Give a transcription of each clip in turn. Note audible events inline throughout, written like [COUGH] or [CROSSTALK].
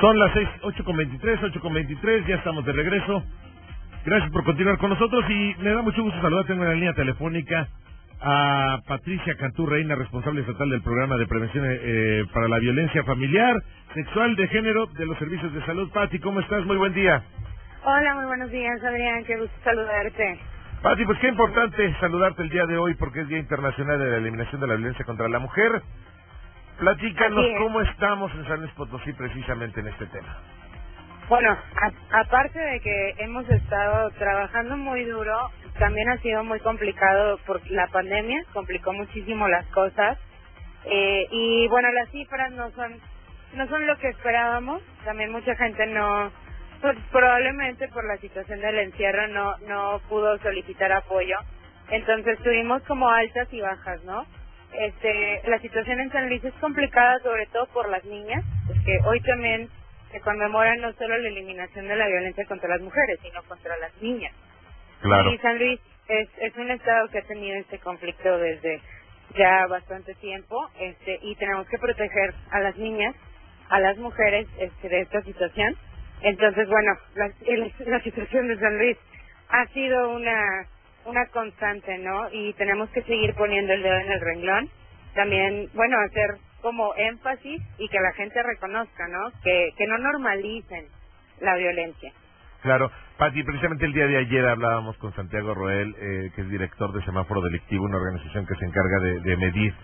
Son las seis, ocho con veintitrés, ocho con veintitrés, ya estamos de regreso. Gracias por continuar con nosotros y me da mucho gusto saludar. Tengo en la línea telefónica a Patricia Cantú Reina, responsable estatal del programa de prevención eh, para la violencia familiar, sexual, de género de los servicios de salud. Pati, ¿cómo estás? Muy buen día. Hola, muy buenos días, Adrián. Qué gusto saludarte. Pati, pues qué importante saludarte el día de hoy porque es Día Internacional de la Eliminación de la Violencia contra la Mujer. Platícanos cómo estamos en San Luis Potosí precisamente en este tema. Bueno, aparte de que hemos estado trabajando muy duro, también ha sido muy complicado por la pandemia, complicó muchísimo las cosas. Eh, y bueno, las cifras no son no son lo que esperábamos. También mucha gente no, pues probablemente por la situación del encierro no no pudo solicitar apoyo. Entonces tuvimos como altas y bajas, ¿no? Este, la situación en San Luis es complicada sobre todo por las niñas, porque hoy también se conmemora no solo la eliminación de la violencia contra las mujeres, sino contra las niñas. Claro. Y San Luis es, es un estado que ha tenido este conflicto desde ya bastante tiempo, este, y tenemos que proteger a las niñas, a las mujeres, este, de esta situación. Entonces, bueno, la, la situación de San Luis ha sido una una constante, ¿no? Y tenemos que seguir poniendo el dedo en el renglón. También, bueno, hacer como énfasis y que la gente reconozca, ¿no? Que, que no normalicen la violencia. Claro. Pati, precisamente el día de ayer hablábamos con Santiago Roel, eh, que es director de Semáforo Delictivo, una organización que se encarga de, medir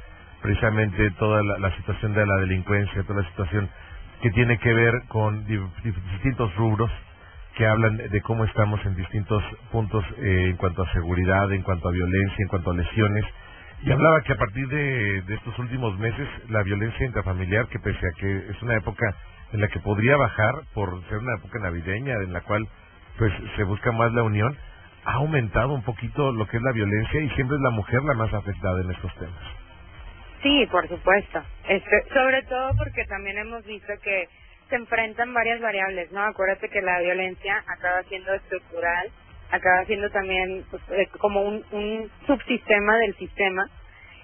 precisamente toda la, situación de la delincuencia, toda la situación que tiene que ver con distintos rubros que hablan de cómo estamos en distintos puntos eh, en cuanto a seguridad, en cuanto a violencia, en cuanto a lesiones. Y hablaba que a partir de, estos últimos meses la violencia intrafamiliar, que pese a que es una época en la que podría bajar por ser una época navideña en la cual pues se busca más la unión, ha aumentado un poquito lo que es la violencia y siempre es la mujer la más afectada en estos temas. Sí, por supuesto. Este, sobre todo porque también hemos visto que se enfrentan varias variables, ¿no? Acuérdate que la violencia acaba siendo estructural, acaba siendo también pues, eh, como un, un subsistema del sistema,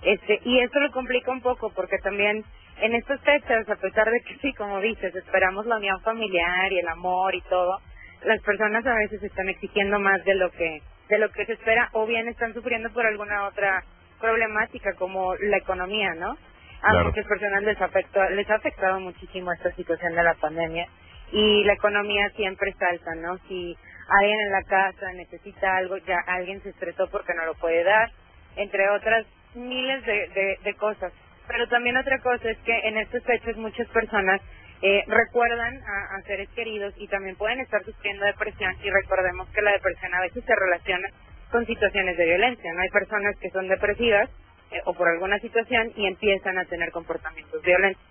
este, y esto lo complica un poco porque también en estas fechas, a pesar de que [LAUGHS] sí, como dices, esperamos la unión familiar y el amor y todo, las personas a veces están exigiendo más de lo que de lo que se espera o bien están sufriendo por alguna otra problemática como la economía, ¿no? A muchas personas les, afectó, les ha afectado muchísimo esta situación de la pandemia y la economía siempre salta, ¿no? Si alguien en la casa necesita algo, ya alguien se estresó porque no lo puede dar, entre otras miles de, de, cosas. Pero también otra cosa es que en estos hechos muchas personas eh, recuerdan a, a, seres queridos y también pueden estar sufriendo depresión y recordemos que la depresión a veces se relaciona con situaciones de violencia. No hay personas que son depresivas eh, o por alguna situación y empiezan a tener comportamientos violentos.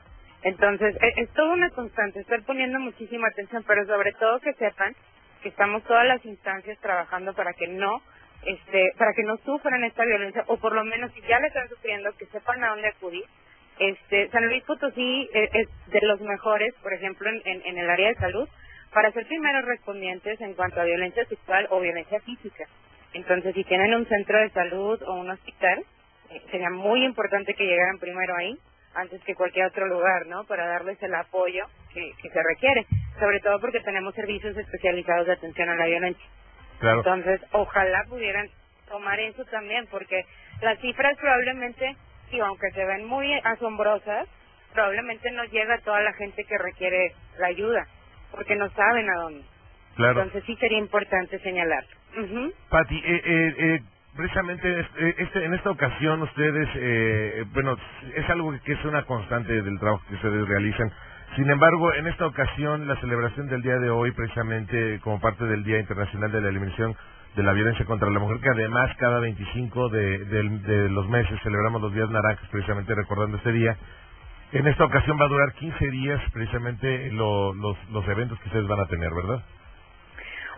Entonces, es, es toda una constante, estar poniendo muchísima atención, pero sobre todo que sepan que estamos todas las instancias trabajando para que no este para que no sufran esta violencia o por lo menos si ya la están sufriendo que sepan a dónde acudir este San Luis Potosí es, es de los mejores por ejemplo en, en, en, el área de salud para ser primeros respondientes en cuanto a violencia sexual o violencia física entonces si tienen un centro de salud o un hospital sería muy importante que llegaran primero ahí antes que cualquier otro lugar, ¿no? Para darles el apoyo que, que se requiere, sobre todo porque tenemos servicios especializados de atención a la violencia. Claro. Entonces, ojalá pudieran tomar eso también, porque las cifras probablemente, sí, aunque se ven muy asombrosas, probablemente no llega a toda la gente que requiere la ayuda, porque no saben a dónde. Claro. Entonces sí sería importante señalar. Uh Pati, eh, eh, eh precisamente eh, este, en esta ocasión ustedes, eh, bueno, es algo que es una constante del trabajo que ustedes realizan. Sin embargo, en esta ocasión, la celebración del día de hoy, precisamente como parte del Día Internacional de la Eliminación de la Violencia contra la Mujer, que además cada 25 de, de los meses celebramos los días naranjas, precisamente recordando este día. En esta ocasión va a durar 15 días, precisamente, los, los eventos que ustedes van a tener, ¿verdad?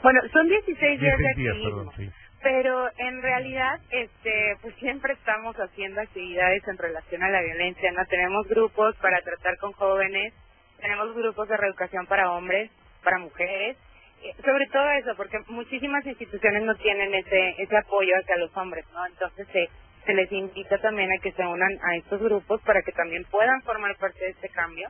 Bueno, son 16 días, días perdón, sí. pero en realidad este pues siempre estamos haciendo actividades en relación a la violencia no tenemos grupos para tratar con jóvenes tenemos grupos de reeducación para hombres para mujeres eh, sobre todo eso porque muchísimas instituciones no tienen ese ese apoyo hacia los hombres no entonces se se les invita también a que se unan a estos grupos para que también puedan formar parte de este cambio.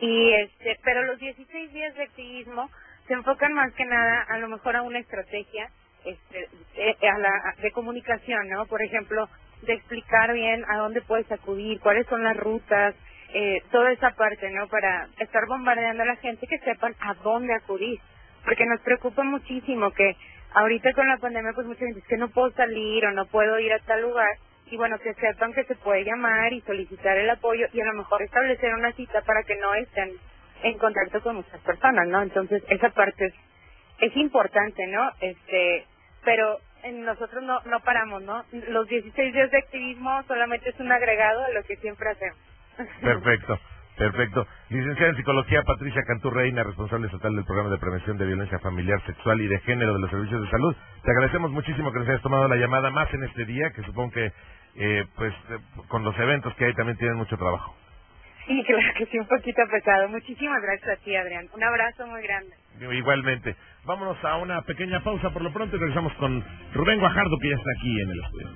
Y este, pero los 16 días de activismo se enfocan más que nada a lo mejor a una estrategia este, de, a la, de comunicación, ¿no? Por ejemplo, de explicar bien a dónde puedes acudir, cuáles son las rutas, eh, toda esa parte, ¿no? Para estar bombardeando a la gente que sepan a dónde acudir. Porque nos preocupa muchísimo que ahorita con la pandemia, pues mucha gente dice que no puedo salir o no puedo ir a tal lugar. Y bueno, que sepan que se puede llamar y solicitar el apoyo y a lo mejor establecer una cita para que no estén en contacto con muchas personas, ¿no? Entonces, esa parte es, es importante, ¿no? Este, pero nosotros no, no paramos, ¿no? Los 16 días de activismo solamente es un agregado a lo que siempre hacemos. Perfecto, [LAUGHS] perfecto. Licenciada en Psicología, Patricia Cantú Reina, responsable estatal del Programa de Prevención de Violencia Familiar, Sexual y de Género de los Servicios de Salud. Te agradecemos muchísimo que nos hayas tomado la llamada más en este día, que supongo que, eh, pues, eh, con los eventos que hay también tienen mucho trabajo. Sí, [LAUGHS] claro que sí, un poquito pesado. Muchísimas gracias a ti, Adrián. Un abrazo muy grande. Igualmente. Vámonos a una pequeña pausa por lo pronto y regresamos con Rubén Guajardo, que ya está aquí en el estudio.